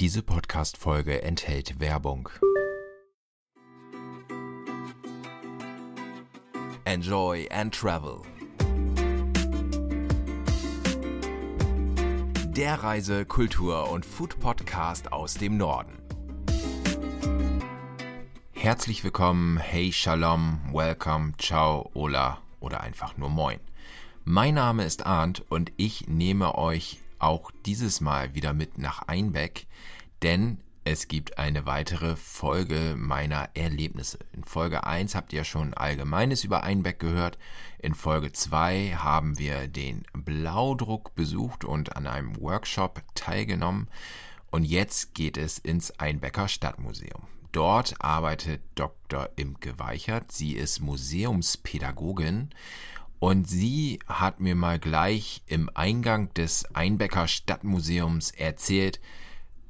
Diese Podcast-Folge enthält Werbung. Enjoy and Travel. Der Reise-, Kultur- und Food-Podcast aus dem Norden. Herzlich willkommen, hey Shalom, welcome, ciao, hola oder einfach nur moin. Mein Name ist Arndt und ich nehme euch auch dieses Mal wieder mit nach Einbeck, denn es gibt eine weitere Folge meiner Erlebnisse. In Folge 1 habt ihr schon Allgemeines über Einbeck gehört. In Folge 2 haben wir den Blaudruck besucht und an einem Workshop teilgenommen. Und jetzt geht es ins Einbecker Stadtmuseum. Dort arbeitet Dr. Imke Weichert. Sie ist Museumspädagogin und sie hat mir mal gleich im Eingang des Einbecker Stadtmuseums erzählt,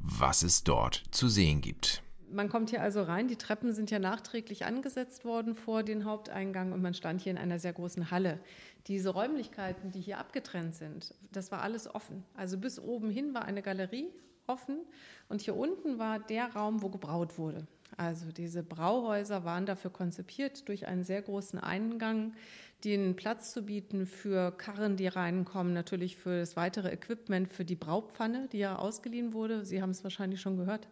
was es dort zu sehen gibt. Man kommt hier also rein, die Treppen sind ja nachträglich angesetzt worden vor den Haupteingang und man stand hier in einer sehr großen Halle. Diese Räumlichkeiten, die hier abgetrennt sind, das war alles offen. Also bis oben hin war eine Galerie offen und hier unten war der Raum, wo gebraut wurde. Also diese Brauhäuser waren dafür konzipiert, durch einen sehr großen Eingang den Platz zu bieten für Karren, die reinkommen, natürlich für das weitere Equipment, für die Braupfanne, die ja ausgeliehen wurde. Sie haben es wahrscheinlich schon gehört.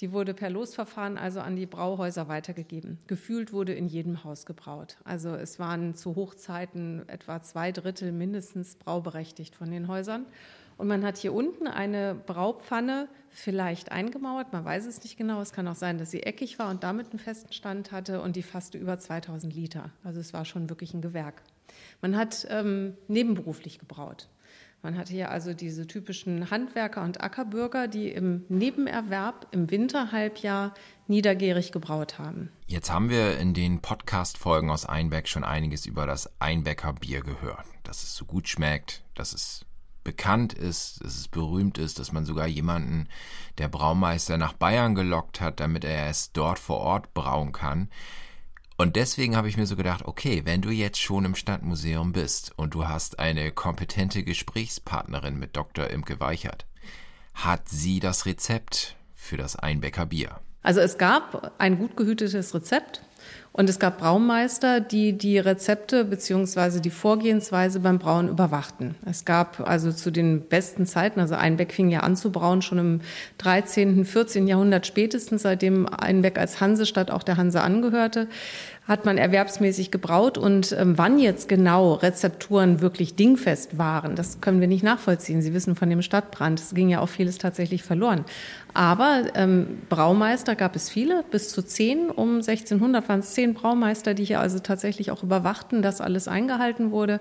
Die wurde per Losverfahren also an die Brauhäuser weitergegeben. Gefühlt wurde in jedem Haus gebraut. Also es waren zu Hochzeiten etwa zwei Drittel mindestens brauberechtigt von den Häusern. Und man hat hier unten eine Braupfanne vielleicht eingemauert, man weiß es nicht genau. Es kann auch sein, dass sie eckig war und damit einen festen Stand hatte und die fasste über 2000 Liter. Also es war schon wirklich ein Gewerk. Man hat ähm, nebenberuflich gebraut. Man hatte hier also diese typischen Handwerker und Ackerbürger, die im Nebenerwerb im Winterhalbjahr niedergärig gebraut haben. Jetzt haben wir in den Podcast-Folgen aus Einbeck schon einiges über das Einbecker Bier gehört. Dass es so gut schmeckt, dass es bekannt ist, dass es berühmt ist, dass man sogar jemanden, der Braumeister nach Bayern gelockt hat, damit er es dort vor Ort brauen kann. Und deswegen habe ich mir so gedacht, okay, wenn du jetzt schon im Stadtmuseum bist und du hast eine kompetente Gesprächspartnerin mit Dr. Imke Weichert, hat sie das Rezept für das Einbecker Bier? Also es gab ein gut gehütetes Rezept und es gab Braumeister, die die Rezepte beziehungsweise die Vorgehensweise beim Brauen überwachten. Es gab also zu den besten Zeiten, also Einbeck fing ja an zu brauen, schon im 13., 14. Jahrhundert spätestens, seitdem Einbeck als Hansestadt auch der Hanse angehörte, hat man erwerbsmäßig gebraut und ähm, wann jetzt genau Rezepturen wirklich dingfest waren, das können wir nicht nachvollziehen. Sie wissen von dem Stadtbrand, es ging ja auch vieles tatsächlich verloren. Aber ähm, Braumeister gab es viele, bis zu zehn. Um 1600 waren es zehn Braumeister, die hier also tatsächlich auch überwachten, dass alles eingehalten wurde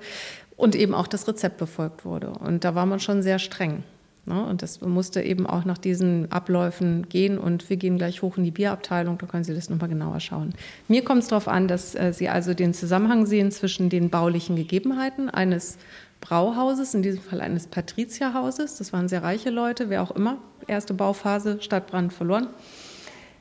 und eben auch das Rezept befolgt wurde. Und da war man schon sehr streng. Ne? Und das musste eben auch nach diesen Abläufen gehen. Und wir gehen gleich hoch in die Bierabteilung, da können Sie das nochmal genauer schauen. Mir kommt es darauf an, dass äh, Sie also den Zusammenhang sehen zwischen den baulichen Gegebenheiten eines Brauhauses, in diesem Fall eines Patrizierhauses. Das waren sehr reiche Leute, wer auch immer. Erste Bauphase, Stadtbrand verloren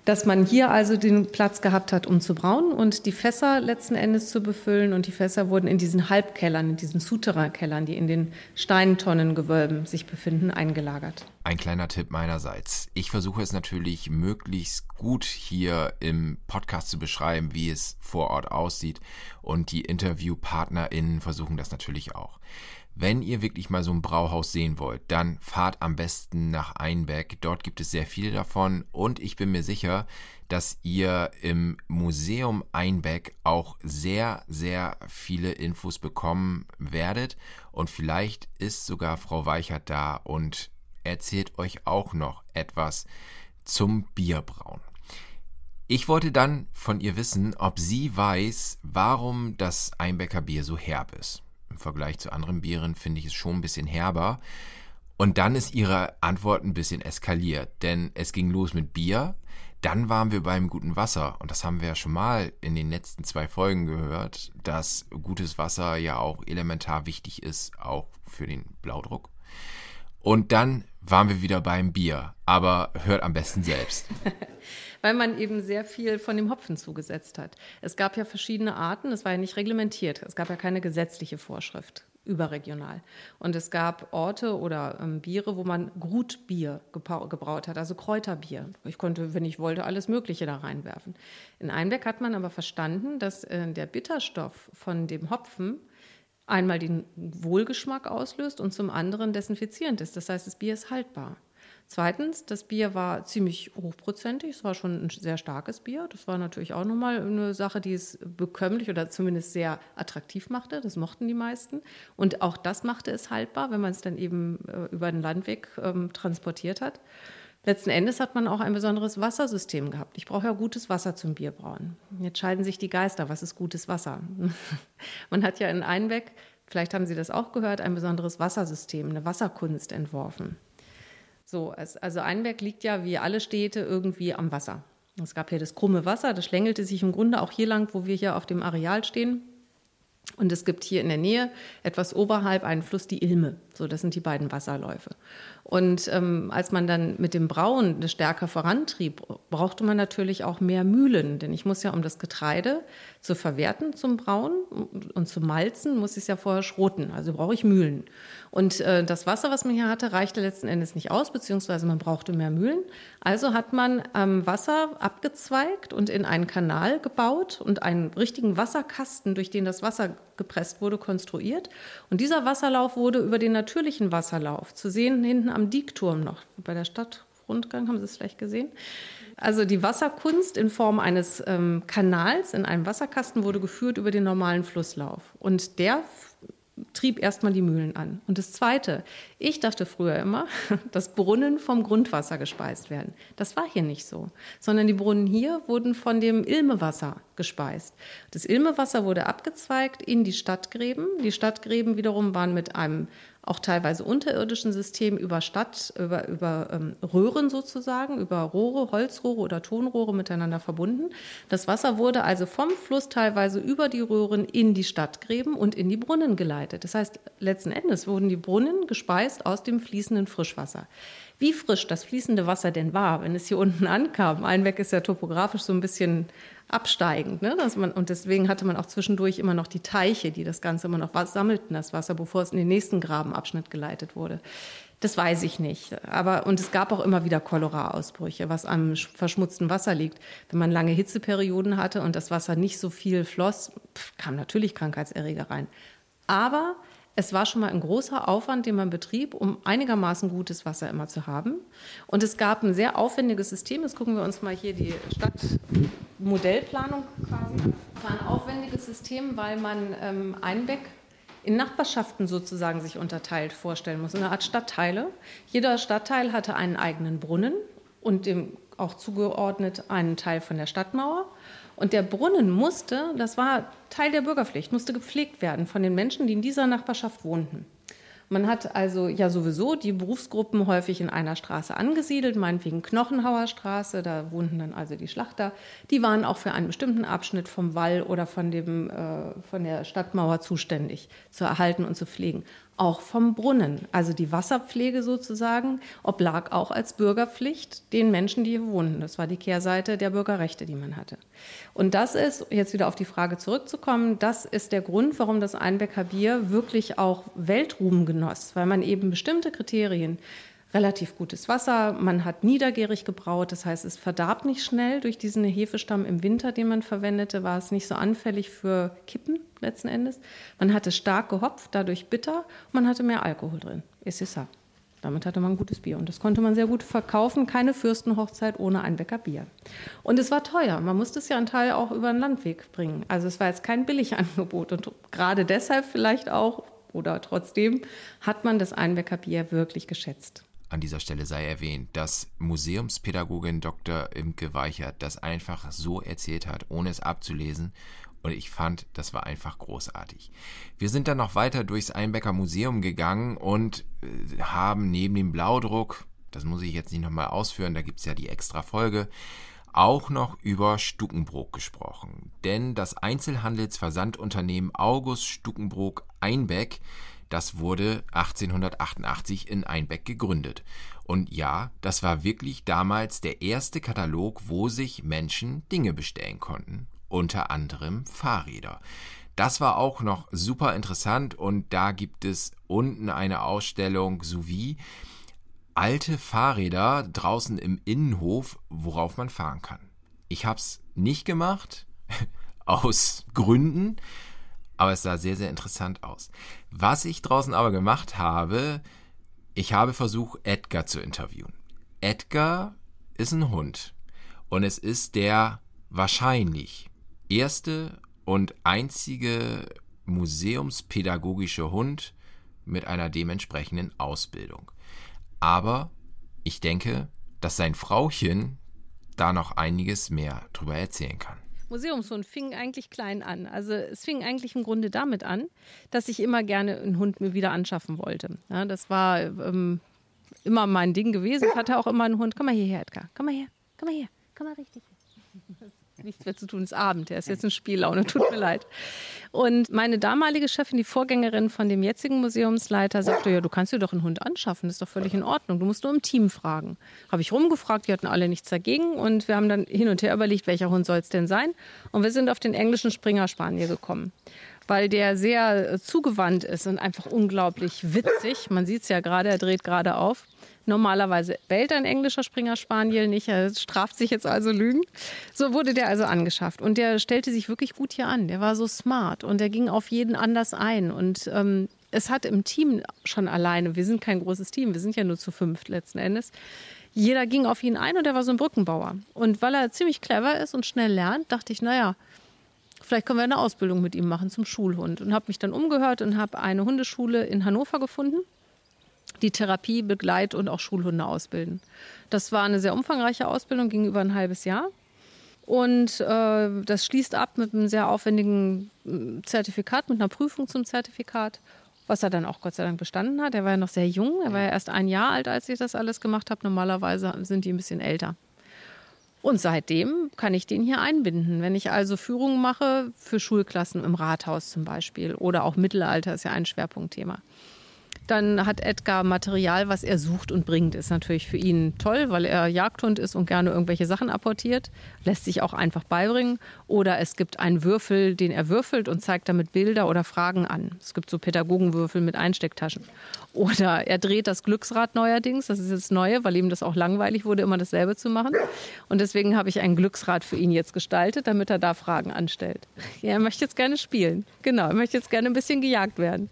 dass man hier also den Platz gehabt hat, um zu brauen und die Fässer letzten Endes zu befüllen. Und die Fässer wurden in diesen Halbkellern, in diesen Souterrain-Kellern, die in den Steintonnengewölben sich befinden, eingelagert. Ein kleiner Tipp meinerseits. Ich versuche es natürlich möglichst gut hier im Podcast zu beschreiben, wie es vor Ort aussieht. Und die InterviewpartnerInnen versuchen das natürlich auch. Wenn ihr wirklich mal so ein Brauhaus sehen wollt, dann fahrt am besten nach Einbeck. Dort gibt es sehr viele davon und ich bin mir sicher, dass ihr im Museum Einbeck auch sehr, sehr viele Infos bekommen werdet. Und vielleicht ist sogar Frau Weichert da und erzählt euch auch noch etwas zum Bierbrauen. Ich wollte dann von ihr wissen, ob sie weiß, warum das Einbecker Bier so herb ist im Vergleich zu anderen Bieren finde ich es schon ein bisschen herber. Und dann ist ihre Antwort ein bisschen eskaliert, denn es ging los mit Bier, dann waren wir beim guten Wasser und das haben wir ja schon mal in den letzten zwei Folgen gehört, dass gutes Wasser ja auch elementar wichtig ist, auch für den Blaudruck. Und dann waren wir wieder beim Bier, aber hört am besten selbst. weil man eben sehr viel von dem Hopfen zugesetzt hat. Es gab ja verschiedene Arten, es war ja nicht reglementiert, es gab ja keine gesetzliche Vorschrift. überregional. Und es gab Orte oder ähm, Biere, wo man Grutbier gebraut hat, also Kräuterbier. Ich konnte, wenn ich wollte, alles Mögliche da reinwerfen. In Einbeck hat man aber verstanden, dass äh, der Bitterstoff von dem Hopfen einmal den Wohlgeschmack auslöst und zum anderen desinfizierend ist. Das heißt, das Bier ist haltbar. Zweitens, das Bier war ziemlich hochprozentig, es war schon ein sehr starkes Bier. Das war natürlich auch nochmal eine Sache, die es bekömmlich oder zumindest sehr attraktiv machte. Das mochten die meisten. Und auch das machte es haltbar, wenn man es dann eben äh, über den Landweg ähm, transportiert hat. Letzten Endes hat man auch ein besonderes Wassersystem gehabt. Ich brauche ja gutes Wasser zum Bierbrauen. Jetzt scheiden sich die Geister. Was ist gutes Wasser? man hat ja in Einbeck, vielleicht haben Sie das auch gehört, ein besonderes Wassersystem, eine Wasserkunst entworfen. So, also Einberg liegt ja wie alle Städte irgendwie am Wasser. Es gab hier das krumme Wasser, das schlängelte sich im Grunde auch hier lang, wo wir hier auf dem Areal stehen. Und es gibt hier in der Nähe, etwas oberhalb, einen Fluss, die Ilme. So, das sind die beiden Wasserläufe. Und ähm, als man dann mit dem Brauen das stärker vorantrieb, brauchte man natürlich auch mehr Mühlen. Denn ich muss ja, um das Getreide zu verwerten zum Brauen und zu malzen, muss ich es ja vorher schroten. Also brauche ich Mühlen. Und äh, das Wasser, was man hier hatte, reichte letzten Endes nicht aus, beziehungsweise man brauchte mehr Mühlen. Also hat man ähm, Wasser abgezweigt und in einen Kanal gebaut und einen richtigen Wasserkasten, durch den das Wasser gepresst wurde, konstruiert. Und dieser Wasserlauf wurde über den natürlichen Wasserlauf zu sehen hinten am Diekturm noch bei der Stadtrundgang, haben Sie es vielleicht gesehen? Also die Wasserkunst in Form eines ähm, Kanals in einem Wasserkasten wurde geführt über den normalen Flusslauf. Und der trieb erstmal die Mühlen an. Und das Zweite, ich dachte früher immer, dass Brunnen vom Grundwasser gespeist werden. Das war hier nicht so, sondern die Brunnen hier wurden von dem Ilmewasser gespeist. Das Ilmewasser wurde abgezweigt in die Stadtgräben. Die Stadtgräben wiederum waren mit einem auch teilweise unterirdischen Systemen über Stadt, über, über ähm, Röhren sozusagen, über Rohre, Holzrohre oder Tonrohre miteinander verbunden. Das Wasser wurde also vom Fluss teilweise über die Röhren in die Stadtgräben und in die Brunnen geleitet. Das heißt, letzten Endes wurden die Brunnen gespeist aus dem fließenden Frischwasser. Wie frisch das fließende Wasser denn war, wenn es hier unten ankam. Einweg ist ja topografisch so ein bisschen absteigend. Ne? Man, und deswegen hatte man auch zwischendurch immer noch die Teiche, die das Ganze immer noch sammelten, das Wasser, bevor es in den nächsten Grabenabschnitt geleitet wurde. Das weiß ich nicht. Aber, und es gab auch immer wieder Cholera-Ausbrüche, was am verschmutzten Wasser liegt. Wenn man lange Hitzeperioden hatte und das Wasser nicht so viel floss, kam natürlich Krankheitserreger rein. Aber es war schon mal ein großer Aufwand, den man betrieb, um einigermaßen gutes Wasser immer zu haben. Und es gab ein sehr aufwendiges System. Jetzt gucken wir uns mal hier die Stadtmodellplanung quasi an. Es war ein aufwendiges System, weil man ähm, Einbeck in Nachbarschaften sozusagen sich unterteilt vorstellen muss, eine Art Stadtteile. Jeder Stadtteil hatte einen eigenen Brunnen und dem auch zugeordnet einen Teil von der Stadtmauer. Und der Brunnen musste, das war Teil der Bürgerpflicht, musste gepflegt werden von den Menschen, die in dieser Nachbarschaft wohnten. Man hat also ja sowieso die Berufsgruppen häufig in einer Straße angesiedelt, meinetwegen Knochenhauer Straße, da wohnten dann also die Schlachter. Die waren auch für einen bestimmten Abschnitt vom Wall oder von, dem, äh, von der Stadtmauer zuständig, zu erhalten und zu pflegen auch vom Brunnen. Also die Wasserpflege sozusagen oblag auch als Bürgerpflicht den Menschen, die hier wohnten. Das war die Kehrseite der Bürgerrechte, die man hatte. Und das ist, jetzt wieder auf die Frage zurückzukommen, das ist der Grund, warum das Einbecker Bier wirklich auch Weltruhm genoss, weil man eben bestimmte Kriterien relativ gutes Wasser. Man hat niedergärig gebraut, das heißt, es verdarb nicht schnell. Durch diesen Hefestamm im Winter, den man verwendete, war es nicht so anfällig für Kippen letzten Endes. Man hatte stark gehopft, dadurch bitter. Man hatte mehr Alkohol drin. Es ist ça. Damit hatte man gutes Bier und das konnte man sehr gut verkaufen. Keine Fürstenhochzeit ohne ein Bäcker Bier. Und es war teuer. Man musste es ja einen Teil auch über den Landweg bringen. Also es war jetzt kein Billigangebot und gerade deshalb vielleicht auch oder trotzdem hat man das Einbecker Bier wirklich geschätzt an dieser Stelle sei erwähnt, dass Museumspädagogin Dr. Imke Weichert das einfach so erzählt hat, ohne es abzulesen. Und ich fand, das war einfach großartig. Wir sind dann noch weiter durchs Einbecker Museum gegangen und äh, haben neben dem Blaudruck, das muss ich jetzt nicht nochmal ausführen, da gibt's ja die extra Folge, auch noch über Stuckenbrook gesprochen. Denn das Einzelhandelsversandunternehmen August Stuckenbrook Einbeck das wurde 1888 in Einbeck gegründet. Und ja, das war wirklich damals der erste Katalog, wo sich Menschen Dinge bestellen konnten, unter anderem Fahrräder. das war auch noch super interessant und da gibt es unten eine Ausstellung sowie alte Fahrräder draußen im Innenhof, worauf man fahren kann. Ich habe es nicht gemacht, aus Gründen, aber es sah sehr, sehr interessant aus. Was ich draußen aber gemacht habe, ich habe versucht, Edgar zu interviewen. Edgar ist ein Hund und es ist der wahrscheinlich erste und einzige museumspädagogische Hund mit einer dementsprechenden Ausbildung. Aber ich denke, dass sein Frauchen da noch einiges mehr drüber erzählen kann. Museumshund fing eigentlich klein an. Also es fing eigentlich im Grunde damit an, dass ich immer gerne einen Hund mir wieder anschaffen wollte. Ja, das war ähm, immer mein Ding gewesen. Ich hatte auch immer einen Hund. Komm mal hierher, Edgar. Komm mal her. Komm mal her. Komm mal richtig nichts mehr zu tun, ist Abend. Er ist jetzt in Spiellaune, tut mir leid. Und meine damalige Chefin, die Vorgängerin von dem jetzigen Museumsleiter, sagte, ja, du kannst dir doch einen Hund anschaffen, das ist doch völlig in Ordnung. Du musst nur im Team fragen. Habe ich rumgefragt, die hatten alle nichts dagegen und wir haben dann hin und her überlegt, welcher Hund soll es denn sein. Und wir sind auf den englischen Springer Spanier gekommen weil der sehr zugewandt ist und einfach unglaublich witzig. Man sieht es ja gerade, er dreht gerade auf. Normalerweise bellt ein englischer Springer Spaniel nicht, er straft sich jetzt also Lügen. So wurde der also angeschafft und der stellte sich wirklich gut hier an. Der war so smart und der ging auf jeden anders ein und ähm, es hat im Team schon alleine, wir sind kein großes Team, wir sind ja nur zu fünft letzten Endes, jeder ging auf ihn ein und er war so ein Brückenbauer. Und weil er ziemlich clever ist und schnell lernt, dachte ich, naja, vielleicht können wir eine Ausbildung mit ihm machen zum Schulhund. Und habe mich dann umgehört und habe eine Hundeschule in Hannover gefunden die Therapie, Begleit und auch Schulhunde ausbilden. Das war eine sehr umfangreiche Ausbildung, ging über ein halbes Jahr. Und äh, das schließt ab mit einem sehr aufwendigen äh, Zertifikat, mit einer Prüfung zum Zertifikat, was er dann auch Gott sei Dank bestanden hat. Er war ja noch sehr jung, er war ja erst ein Jahr alt, als ich das alles gemacht habe. Normalerweise sind die ein bisschen älter. Und seitdem kann ich den hier einbinden. Wenn ich also Führungen mache für Schulklassen im Rathaus zum Beispiel oder auch Mittelalter ist ja ein Schwerpunktthema dann hat Edgar Material, was er sucht und bringt. Ist natürlich für ihn toll, weil er Jagdhund ist und gerne irgendwelche Sachen apportiert. Lässt sich auch einfach beibringen. Oder es gibt einen Würfel, den er würfelt und zeigt damit Bilder oder Fragen an. Es gibt so Pädagogenwürfel mit Einstecktaschen. Oder er dreht das Glücksrad neuerdings. Das ist jetzt neue, weil ihm das auch langweilig wurde, immer dasselbe zu machen. Und deswegen habe ich ein Glücksrad für ihn jetzt gestaltet, damit er da Fragen anstellt. Ja, er möchte jetzt gerne spielen. Genau, er möchte jetzt gerne ein bisschen gejagt werden.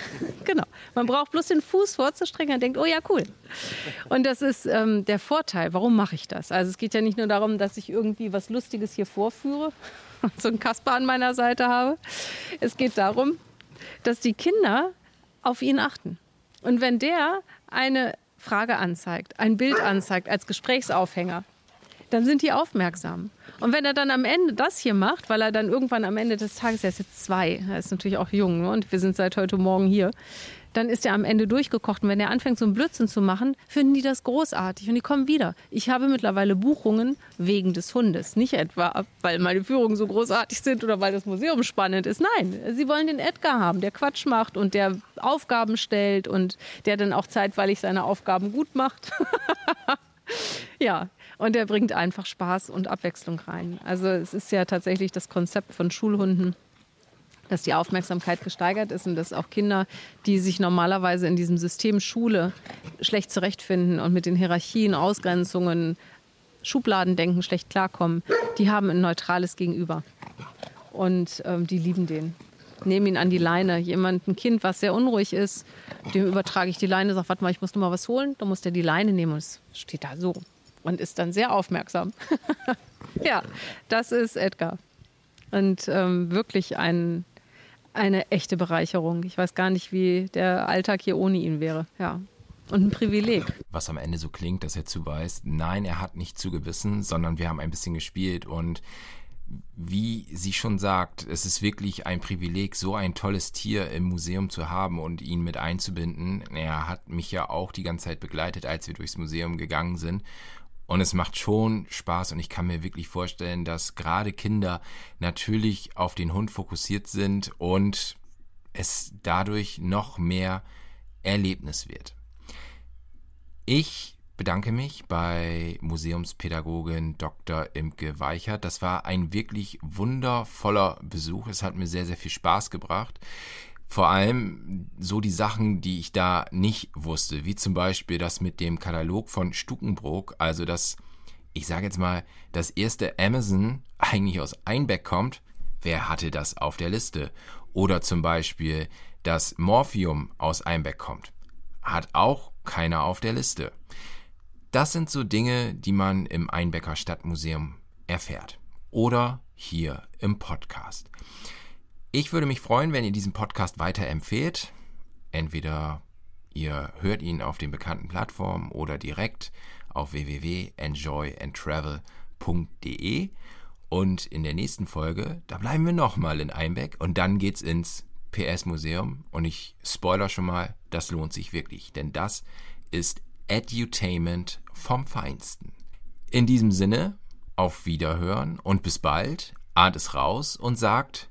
Genau. Man braucht bloß den Fuß vorzustrecken und denkt, oh ja, cool. Und das ist ähm, der Vorteil. Warum mache ich das? Also es geht ja nicht nur darum, dass ich irgendwie was Lustiges hier vorführe und so einen Kasper an meiner Seite habe. Es geht darum, dass die Kinder auf ihn achten. Und wenn der eine Frage anzeigt, ein Bild anzeigt als Gesprächsaufhänger, dann sind die aufmerksam. Und wenn er dann am Ende das hier macht, weil er dann irgendwann am Ende des Tages, er ist jetzt zwei, er ist natürlich auch jung ne? und wir sind seit heute Morgen hier, dann ist er am Ende durchgekocht. Und wenn er anfängt, so einen Blödsinn zu machen, finden die das großartig und die kommen wieder. Ich habe mittlerweile Buchungen wegen des Hundes. Nicht etwa, weil meine Führungen so großartig sind oder weil das Museum spannend ist. Nein, sie wollen den Edgar haben, der Quatsch macht und der Aufgaben stellt und der dann auch zeitweilig seine Aufgaben gut macht. ja, und er bringt einfach Spaß und Abwechslung rein. Also es ist ja tatsächlich das Konzept von Schulhunden, dass die Aufmerksamkeit gesteigert ist und dass auch Kinder, die sich normalerweise in diesem System Schule schlecht zurechtfinden und mit den Hierarchien, Ausgrenzungen, Schubladendenken schlecht klarkommen, die haben ein neutrales Gegenüber. Und ähm, die lieben den. Nehmen ihn an die Leine. Jemand, ein Kind, was sehr unruhig ist, dem übertrage ich die Leine, sage, warte mal, ich muss noch mal was holen. Dann muss der die Leine nehmen und es steht da so und ist dann sehr aufmerksam. ja, das ist Edgar. Und ähm, wirklich ein, eine echte Bereicherung. Ich weiß gar nicht, wie der Alltag hier ohne ihn wäre. Ja. Und ein Privileg. Was am Ende so klingt, dass er zuweist, nein, er hat nicht zugebissen, sondern wir haben ein bisschen gespielt und wie sie schon sagt, es ist wirklich ein Privileg, so ein tolles Tier im Museum zu haben und ihn mit einzubinden. Er hat mich ja auch die ganze Zeit begleitet, als wir durchs Museum gegangen sind. Und es macht schon Spaß und ich kann mir wirklich vorstellen, dass gerade Kinder natürlich auf den Hund fokussiert sind und es dadurch noch mehr Erlebnis wird. Ich bedanke mich bei Museumspädagogin Dr. Imke Weichert. Das war ein wirklich wundervoller Besuch. Es hat mir sehr, sehr viel Spaß gebracht. Vor allem so die Sachen, die ich da nicht wusste, wie zum Beispiel das mit dem Katalog von Stukenbrook, also das, ich sage jetzt mal, das erste Amazon eigentlich aus Einbeck kommt. Wer hatte das auf der Liste? Oder zum Beispiel, dass Morphium aus Einbeck kommt. Hat auch keiner auf der Liste. Das sind so Dinge, die man im Einbecker Stadtmuseum erfährt. Oder hier im Podcast. Ich würde mich freuen, wenn ihr diesen Podcast weiterempfehlt. Entweder ihr hört ihn auf den bekannten Plattformen oder direkt auf www.enjoyandtravel.de. Und in der nächsten Folge, da bleiben wir nochmal in Einbeck und dann geht's ins PS-Museum. Und ich spoiler schon mal, das lohnt sich wirklich, denn das ist Edutainment vom Feinsten. In diesem Sinne, auf Wiederhören und bis bald, ahnt es raus und sagt